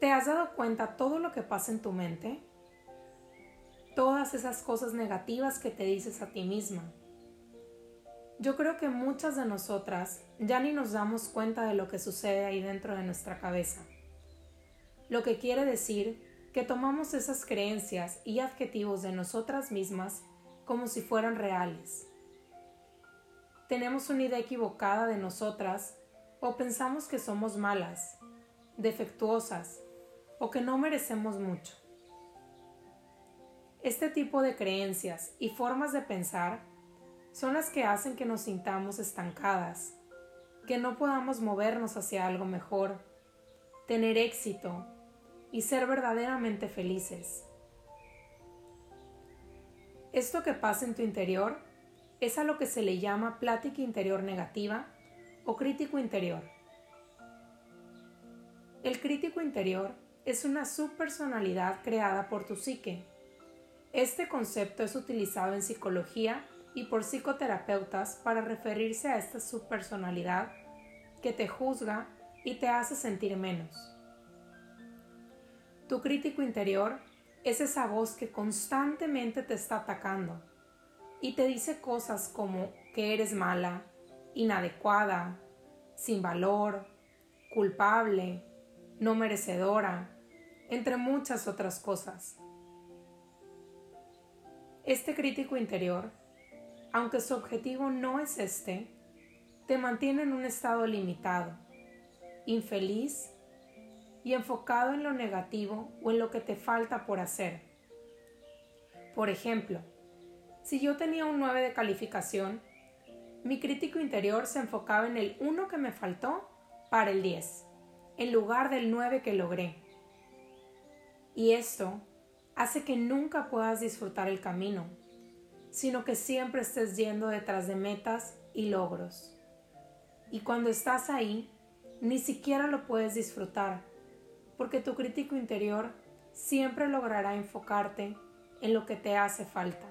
¿Te has dado cuenta todo lo que pasa en tu mente? Todas esas cosas negativas que te dices a ti misma. Yo creo que muchas de nosotras ya ni nos damos cuenta de lo que sucede ahí dentro de nuestra cabeza. Lo que quiere decir que tomamos esas creencias y adjetivos de nosotras mismas como si fueran reales. Tenemos una idea equivocada de nosotras o pensamos que somos malas, defectuosas o que no merecemos mucho. Este tipo de creencias y formas de pensar son las que hacen que nos sintamos estancadas, que no podamos movernos hacia algo mejor, tener éxito y ser verdaderamente felices. Esto que pasa en tu interior es a lo que se le llama plática interior negativa o crítico interior. El crítico interior es una subpersonalidad creada por tu psique. Este concepto es utilizado en psicología y por psicoterapeutas para referirse a esta subpersonalidad que te juzga y te hace sentir menos. Tu crítico interior es esa voz que constantemente te está atacando y te dice cosas como que eres mala, inadecuada, sin valor, culpable, no merecedora, entre muchas otras cosas. Este crítico interior, aunque su objetivo no es este, te mantiene en un estado limitado, infeliz y enfocado en lo negativo o en lo que te falta por hacer. Por ejemplo, si yo tenía un 9 de calificación, mi crítico interior se enfocaba en el 1 que me faltó para el 10, en lugar del 9 que logré. Y esto hace que nunca puedas disfrutar el camino, sino que siempre estés yendo detrás de metas y logros. Y cuando estás ahí, ni siquiera lo puedes disfrutar, porque tu crítico interior siempre logrará enfocarte en lo que te hace falta.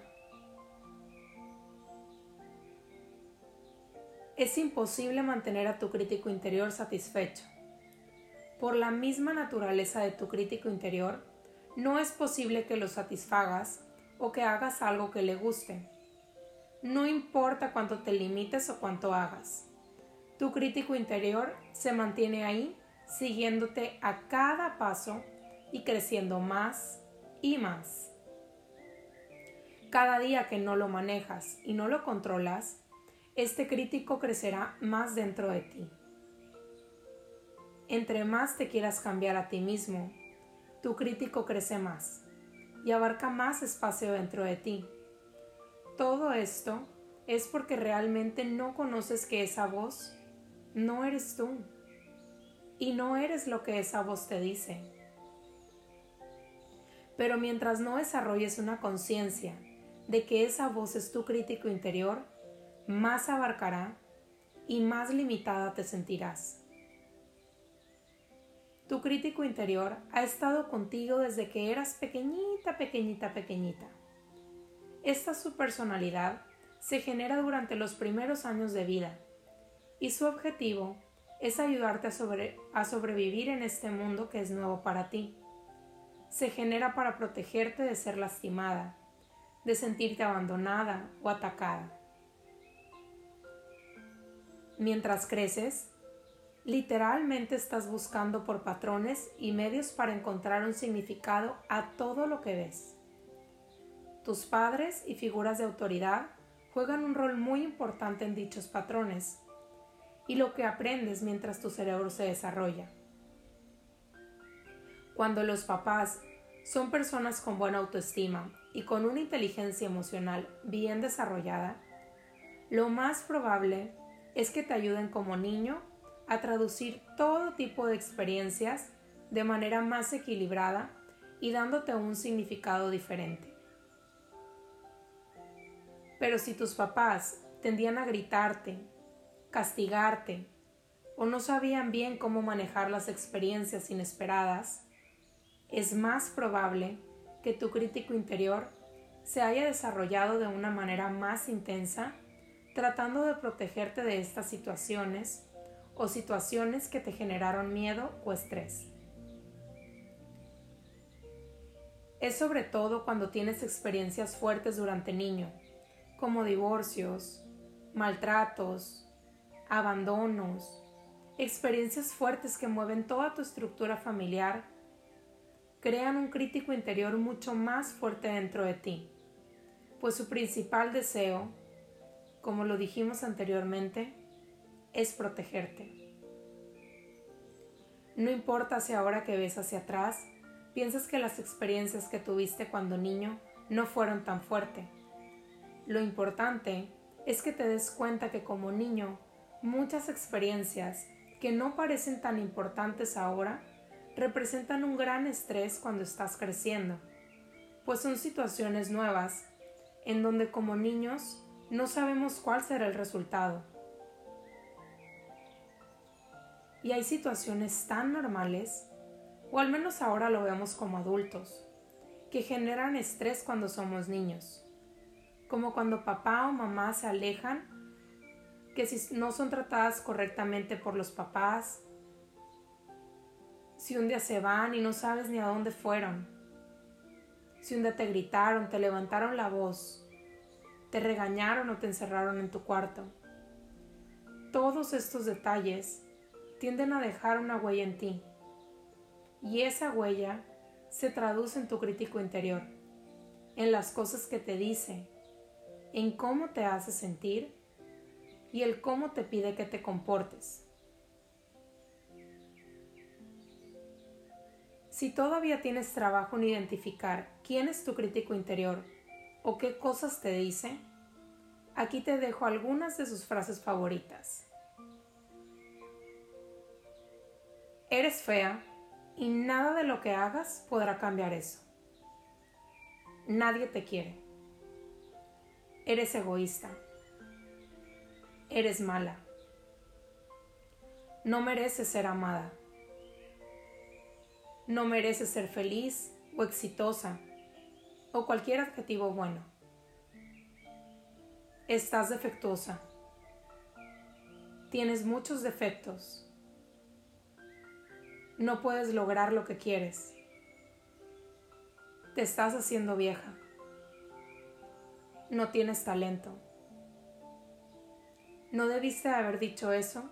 Es imposible mantener a tu crítico interior satisfecho. Por la misma naturaleza de tu crítico interior, no es posible que lo satisfagas o que hagas algo que le guste. No importa cuánto te limites o cuánto hagas. Tu crítico interior se mantiene ahí, siguiéndote a cada paso y creciendo más y más. Cada día que no lo manejas y no lo controlas, este crítico crecerá más dentro de ti. Entre más te quieras cambiar a ti mismo, tu crítico crece más y abarca más espacio dentro de ti. Todo esto es porque realmente no conoces que esa voz no eres tú y no eres lo que esa voz te dice. Pero mientras no desarrolles una conciencia de que esa voz es tu crítico interior, más abarcará y más limitada te sentirás. Tu crítico interior ha estado contigo desde que eras pequeñita, pequeñita, pequeñita. Esta su personalidad se genera durante los primeros años de vida y su objetivo es ayudarte a, a sobrevivir en este mundo que es nuevo para ti. Se genera para protegerte de ser lastimada, de sentirte abandonada o atacada mientras creces, literalmente estás buscando por patrones y medios para encontrar un significado a todo lo que ves. Tus padres y figuras de autoridad juegan un rol muy importante en dichos patrones y lo que aprendes mientras tu cerebro se desarrolla. Cuando los papás son personas con buena autoestima y con una inteligencia emocional bien desarrollada, lo más probable es que te ayuden como niño a traducir todo tipo de experiencias de manera más equilibrada y dándote un significado diferente. Pero si tus papás tendían a gritarte, castigarte o no sabían bien cómo manejar las experiencias inesperadas, es más probable que tu crítico interior se haya desarrollado de una manera más intensa tratando de protegerte de estas situaciones o situaciones que te generaron miedo o estrés. es sobre todo cuando tienes experiencias fuertes durante niño, como divorcios, maltratos, abandonos, experiencias fuertes que mueven toda tu estructura familiar, crean un crítico interior mucho más fuerte dentro de ti, pues su principal deseo, como lo dijimos anteriormente, es protegerte. No importa si ahora que ves hacia atrás piensas que las experiencias que tuviste cuando niño no fueron tan fuertes. Lo importante es que te des cuenta que como niño muchas experiencias que no parecen tan importantes ahora representan un gran estrés cuando estás creciendo, pues son situaciones nuevas en donde como niños no sabemos cuál será el resultado. Y hay situaciones tan normales, o al menos ahora lo vemos como adultos, que generan estrés cuando somos niños, como cuando papá o mamá se alejan que si no son tratadas correctamente por los papás, si un día se van y no sabes ni a dónde fueron, si un día te gritaron, te levantaron la voz, te regañaron o te encerraron en tu cuarto. Todos estos detalles tienden a dejar una huella en ti y esa huella se traduce en tu crítico interior, en las cosas que te dice, en cómo te hace sentir y el cómo te pide que te comportes. Si todavía tienes trabajo en identificar quién es tu crítico interior o qué cosas te dice, aquí te dejo algunas de sus frases favoritas. Eres fea y nada de lo que hagas podrá cambiar eso. Nadie te quiere. Eres egoísta eres mala. No mereces ser amada. No mereces ser feliz o exitosa o cualquier adjetivo bueno. Estás defectuosa. Tienes muchos defectos. No puedes lograr lo que quieres. Te estás haciendo vieja. No tienes talento. ¿No debiste haber dicho eso?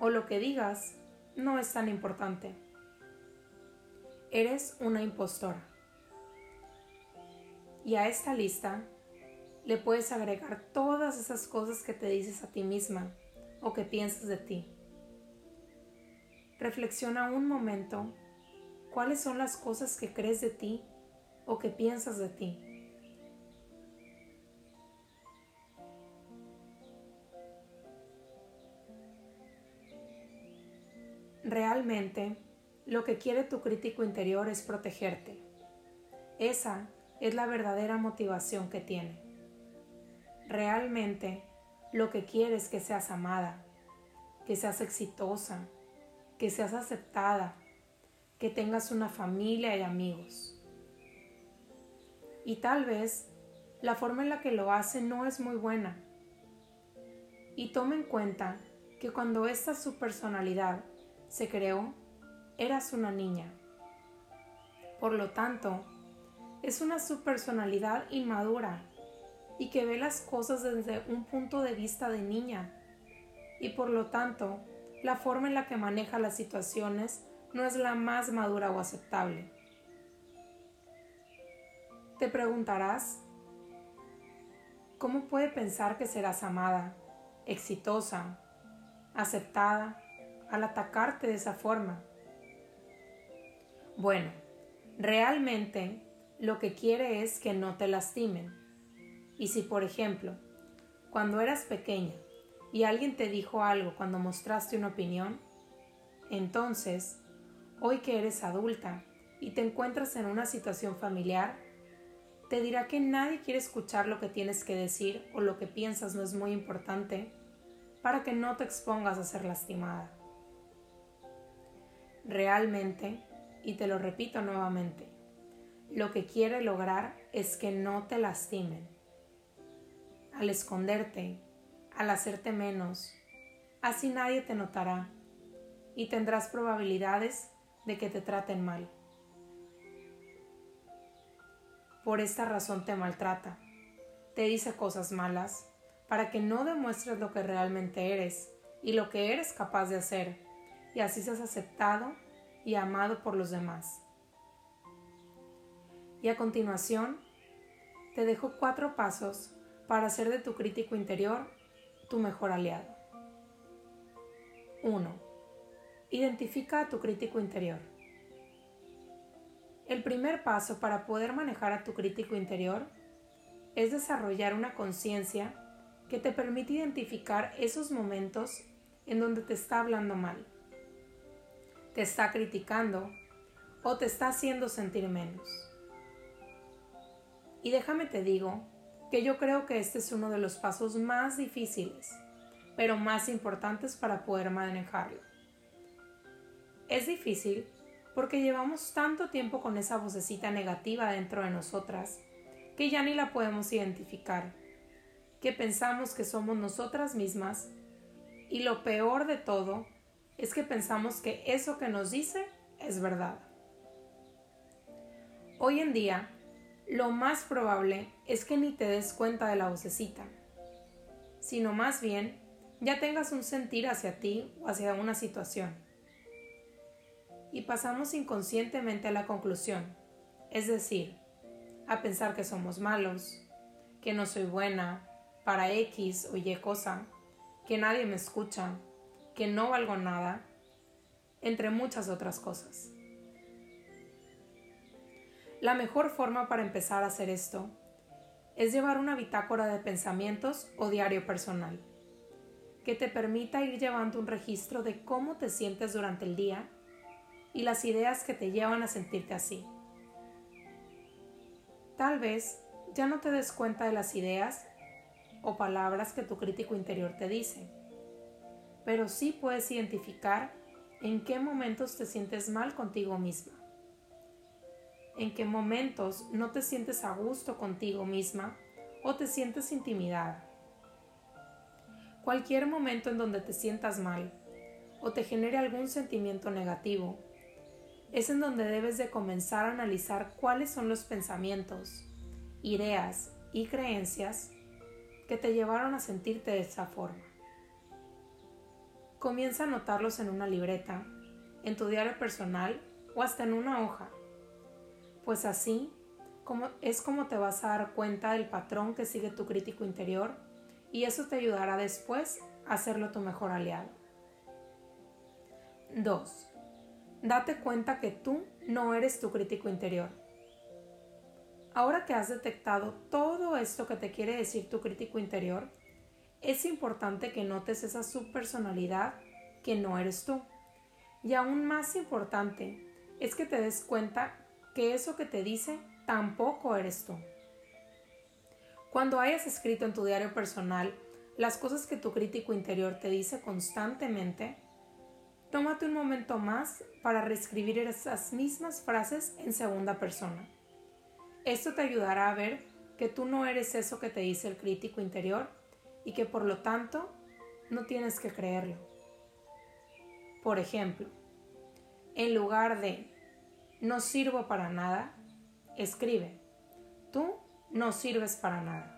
O lo que digas no es tan importante. Eres una impostora. Y a esta lista le puedes agregar todas esas cosas que te dices a ti misma o que piensas de ti. Reflexiona un momento cuáles son las cosas que crees de ti o que piensas de ti. Realmente, lo que quiere tu crítico interior es protegerte. Esa es la verdadera motivación que tiene. Realmente, lo que quiere es que seas amada, que seas exitosa, que seas aceptada, que tengas una familia y amigos. Y tal vez la forma en la que lo hace no es muy buena. Y toma en cuenta que cuando esta es su personalidad se creó, eras una niña. Por lo tanto, es una subpersonalidad inmadura y que ve las cosas desde un punto de vista de niña. Y por lo tanto, la forma en la que maneja las situaciones no es la más madura o aceptable. Te preguntarás, ¿cómo puede pensar que serás amada, exitosa, aceptada al atacarte de esa forma? Bueno, realmente lo que quiere es que no te lastimen. Y si, por ejemplo, cuando eras pequeña y alguien te dijo algo cuando mostraste una opinión, entonces, hoy que eres adulta y te encuentras en una situación familiar, te dirá que nadie quiere escuchar lo que tienes que decir o lo que piensas no es muy importante para que no te expongas a ser lastimada. Realmente, y te lo repito nuevamente, lo que quiere lograr es que no te lastimen. Al esconderte, al hacerte menos, así nadie te notará y tendrás probabilidades de que te traten mal. por esta razón te maltrata, te dice cosas malas, para que no demuestres lo que realmente eres y lo que eres capaz de hacer, y así seas aceptado y amado por los demás. Y a continuación, te dejo cuatro pasos para hacer de tu crítico interior tu mejor aliado. 1. Identifica a tu crítico interior. El primer paso para poder manejar a tu crítico interior es desarrollar una conciencia que te permite identificar esos momentos en donde te está hablando mal, te está criticando o te está haciendo sentir menos. Y déjame te digo que yo creo que este es uno de los pasos más difíciles, pero más importantes para poder manejarlo. Es difícil porque llevamos tanto tiempo con esa vocecita negativa dentro de nosotras que ya ni la podemos identificar que pensamos que somos nosotras mismas y lo peor de todo es que pensamos que eso que nos dice es verdad. Hoy en día, lo más probable es que ni te des cuenta de la vocecita, sino más bien ya tengas un sentir hacia ti o hacia una situación. Y pasamos inconscientemente a la conclusión, es decir, a pensar que somos malos, que no soy buena, para X o Y cosa, que nadie me escucha, que no valgo nada, entre muchas otras cosas. La mejor forma para empezar a hacer esto es llevar una bitácora de pensamientos o diario personal, que te permita ir llevando un registro de cómo te sientes durante el día y las ideas que te llevan a sentirte así. Tal vez ya no te des cuenta de las ideas o palabras que tu crítico interior te dice, pero sí puedes identificar en qué momentos te sientes mal contigo misma, en qué momentos no te sientes a gusto contigo misma o te sientes intimidada. Cualquier momento en donde te sientas mal o te genere algún sentimiento negativo, es en donde debes de comenzar a analizar cuáles son los pensamientos, ideas y creencias que te llevaron a sentirte de esa forma. Comienza a anotarlos en una libreta, en tu diario personal o hasta en una hoja, pues así es como te vas a dar cuenta del patrón que sigue tu crítico interior y eso te ayudará después a hacerlo tu mejor aliado. 2. Date cuenta que tú no eres tu crítico interior. Ahora que has detectado todo esto que te quiere decir tu crítico interior, es importante que notes esa subpersonalidad que no eres tú. Y aún más importante es que te des cuenta que eso que te dice tampoco eres tú. Cuando hayas escrito en tu diario personal las cosas que tu crítico interior te dice constantemente, tómate un momento más para reescribir esas mismas frases en segunda persona. Esto te ayudará a ver que tú no eres eso que te dice el crítico interior y que por lo tanto no tienes que creerlo. Por ejemplo, en lugar de no sirvo para nada, escribe, tú no sirves para nada.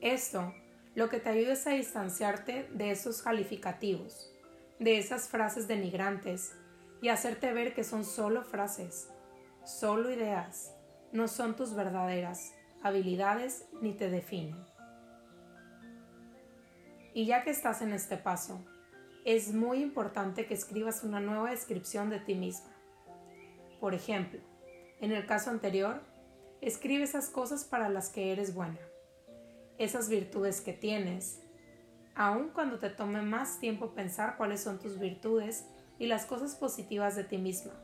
Esto lo que te ayuda es a distanciarte de esos calificativos, de esas frases denigrantes y hacerte ver que son solo frases, solo ideas, no son tus verdaderas habilidades ni te definen. Y ya que estás en este paso, es muy importante que escribas una nueva descripción de ti misma. Por ejemplo, en el caso anterior, escribe esas cosas para las que eres buena, esas virtudes que tienes, aun cuando te tome más tiempo pensar cuáles son tus virtudes y las cosas positivas de ti misma.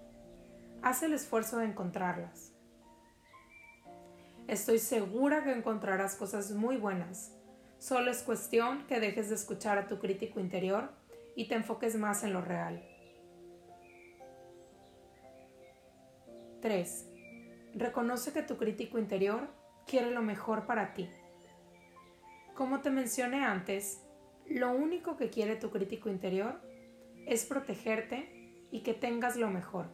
Haz el esfuerzo de encontrarlas. Estoy segura que encontrarás cosas muy buenas. Solo es cuestión que dejes de escuchar a tu crítico interior y te enfoques más en lo real. 3. Reconoce que tu crítico interior quiere lo mejor para ti. Como te mencioné antes, lo único que quiere tu crítico interior es protegerte y que tengas lo mejor.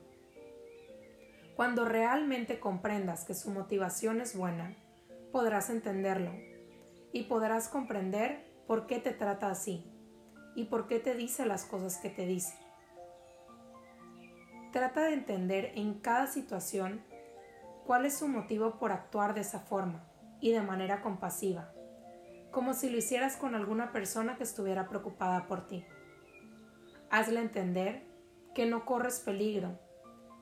Cuando realmente comprendas que su motivación es buena, podrás entenderlo y podrás comprender por qué te trata así y por qué te dice las cosas que te dice. Trata de entender en cada situación cuál es su motivo por actuar de esa forma y de manera compasiva, como si lo hicieras con alguna persona que estuviera preocupada por ti. Hazle entender que no corres peligro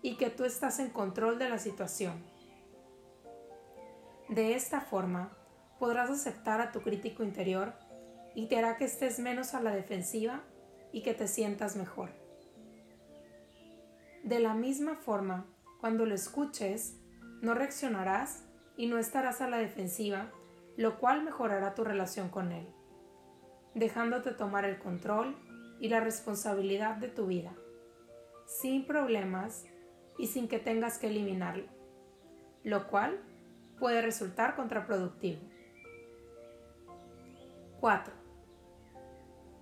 y que tú estás en control de la situación. De esta forma, podrás aceptar a tu crítico interior y te hará que estés menos a la defensiva y que te sientas mejor. De la misma forma, cuando lo escuches, no reaccionarás y no estarás a la defensiva, lo cual mejorará tu relación con él, dejándote tomar el control y la responsabilidad de tu vida, sin problemas y sin que tengas que eliminarlo, lo cual puede resultar contraproductivo. 4.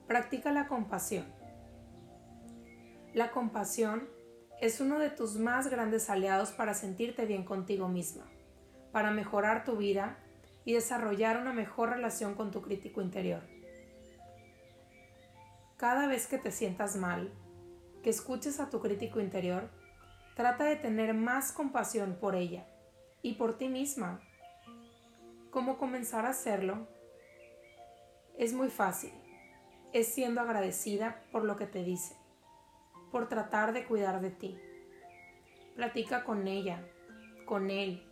Practica la compasión. La compasión es uno de tus más grandes aliados para sentirte bien contigo misma, para mejorar tu vida y desarrollar una mejor relación con tu crítico interior. Cada vez que te sientas mal, que escuches a tu crítico interior, trata de tener más compasión por ella y por ti misma. ¿Cómo comenzar a hacerlo? Es muy fácil. Es siendo agradecida por lo que te dice por tratar de cuidar de ti. Platica con ella, con él.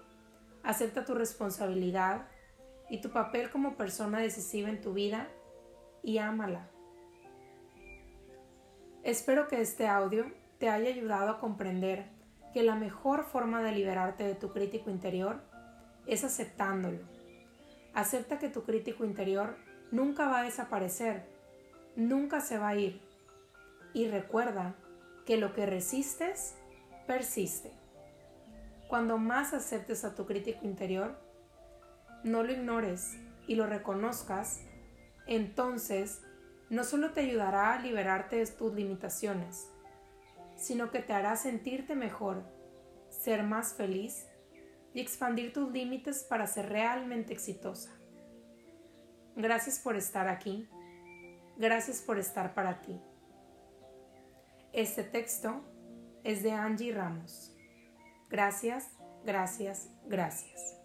Acepta tu responsabilidad y tu papel como persona decisiva en tu vida y ámala. Espero que este audio te haya ayudado a comprender que la mejor forma de liberarte de tu crítico interior es aceptándolo. Acepta que tu crítico interior nunca va a desaparecer, nunca se va a ir. Y recuerda que lo que resistes persiste. Cuando más aceptes a tu crítico interior, no lo ignores y lo reconozcas, entonces no solo te ayudará a liberarte de tus limitaciones, sino que te hará sentirte mejor, ser más feliz y expandir tus límites para ser realmente exitosa. Gracias por estar aquí. Gracias por estar para ti. Este texto es de Angie Ramos. Gracias, gracias, gracias.